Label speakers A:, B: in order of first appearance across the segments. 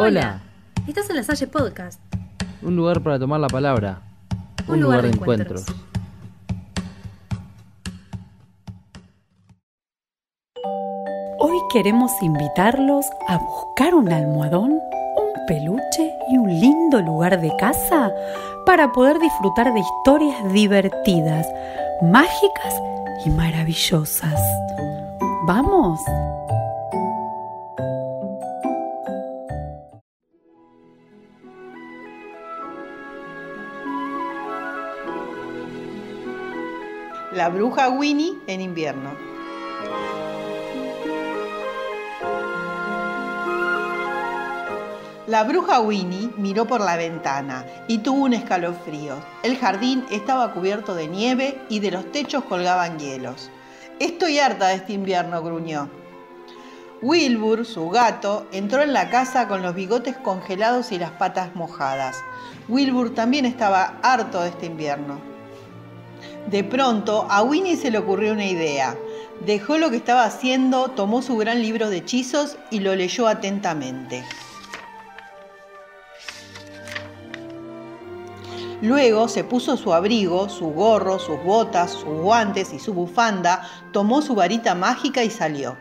A: Hola.
B: Estás en la Salle Podcast.
A: Un lugar para tomar la palabra. Un, lugar, de encuentros.
C: Hoy queremos invitarlos a buscar un almohadón, un peluche y un lindo lugar de casa para poder disfrutar de historias divertidas, mágicas y maravillosas. ¿Vamos?
D: La bruja Winnie en invierno. La bruja Winnie miró por la ventana y tuvo un escalofrío. El jardín estaba cubierto de nieve y de los techos colgaban hielos. Estoy harta de este invierno, gruñó. Wilbur, su gato, entró en la casa con los bigotes congelados y las patas mojadas. Wilbur también estaba harto de este invierno. De pronto, a Winnie se le ocurrió una idea. Dejó lo que estaba haciendo, tomó su gran libro de hechizos y lo leyó atentamente. Luego se puso su abrigo, su gorro, sus botas, sus guantes y su bufanda, tomó su varita mágica y salió.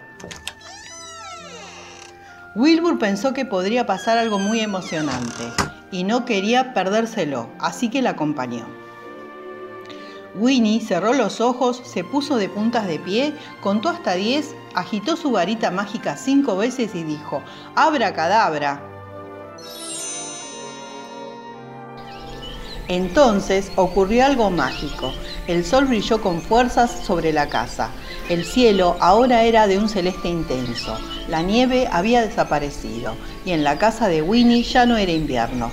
D: Wilbur pensó que podría pasar algo muy emocionante y no quería perdérselo, así que la acompañó. Winnie cerró los ojos, se puso de puntas de pie, contó hasta 10, agitó su varita mágica cinco veces y dijo, ¡Abra cadabra! Entonces ocurrió algo mágico. El sol brilló con fuerzas sobre la casa. El cielo ahora era de un celeste intenso. La nieve había desaparecido y en la casa de Winnie ya no era invierno.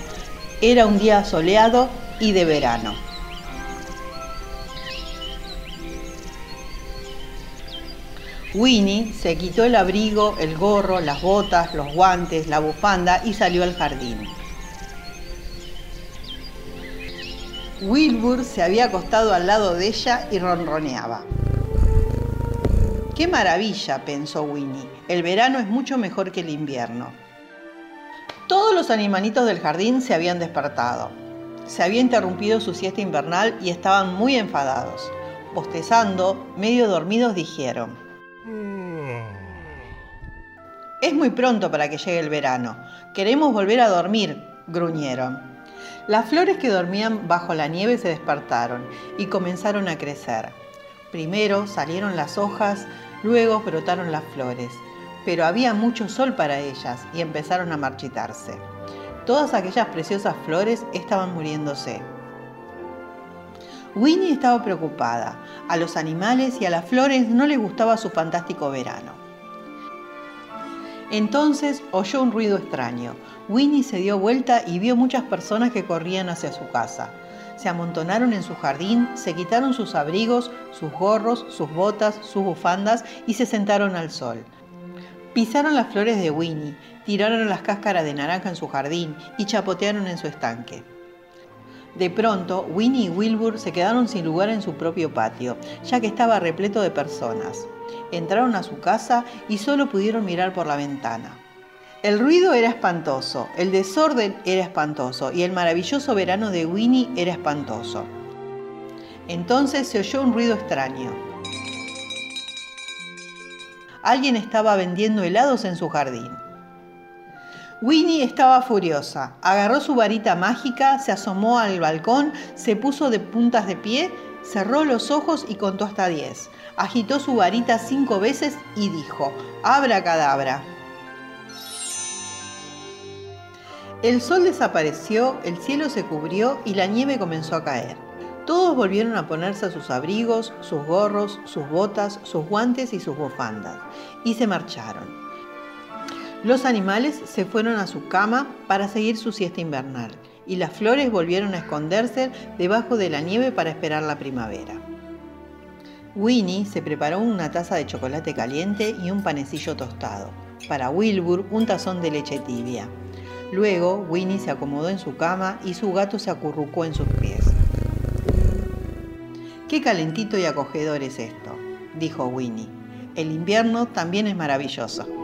D: Era un día soleado y de verano. Winnie se quitó el abrigo, el gorro, las botas, los guantes, la bufanda y salió al jardín. Wilbur se había acostado al lado de ella y ronroneaba. ¡Qué maravilla! pensó Winnie. El verano es mucho mejor que el invierno. Todos los animalitos del jardín se habían despertado. Se había interrumpido su siesta invernal y estaban muy enfadados. Bostezando, medio dormidos, dijeron, Es muy pronto para que llegue el verano. Queremos volver a dormir, gruñeron. Las flores que dormían bajo la nieve se despertaron y comenzaron a crecer. Primero salieron las hojas, luego brotaron las flores, pero había mucho sol para ellas y empezaron a marchitarse. Todas aquellas preciosas flores estaban muriéndose. Winnie estaba preocupada. A los animales y a las flores no les gustaba su fantástico verano. Entonces oyó un ruido extraño. Winnie se dio vuelta y vio muchas personas que corrían hacia su casa. Se amontonaron en su jardín, se quitaron sus abrigos, sus gorros, sus botas, sus bufandas y se sentaron al sol. Pisaron las flores de Winnie, tiraron las cáscaras de naranja en su jardín y chapotearon en su estanque. De pronto, Winnie y Wilbur se quedaron sin lugar en su propio patio, ya que estaba repleto de personas. Entraron a su casa y solo pudieron mirar por la ventana. El ruido era espantoso, el desorden era espantoso y el maravilloso verano de Winnie era espantoso. Entonces se oyó un ruido extraño. Alguien estaba vendiendo helados en su jardín. Winnie estaba furiosa. Agarró su varita mágica, se asomó al balcón, se puso de puntas de pie, cerró los ojos y contó hasta diez agitó su varita cinco veces y dijo, abra cadabra. El sol desapareció, el cielo se cubrió y la nieve comenzó a caer. Todos volvieron a ponerse sus abrigos, sus gorros, sus botas, sus guantes y sus bufandas, y se marcharon. Los animales se fueron a su cama para seguir su siesta invernal, y las flores volvieron a esconderse debajo de la nieve para esperar la primavera. Winnie se preparó una taza de chocolate caliente y un panecillo tostado. Para Wilbur, un tazón de leche tibia. Luego, Winnie se acomodó en su cama y su gato se acurrucó en sus pies. Qué calentito y acogedor es esto, dijo Winnie. El invierno también es maravilloso.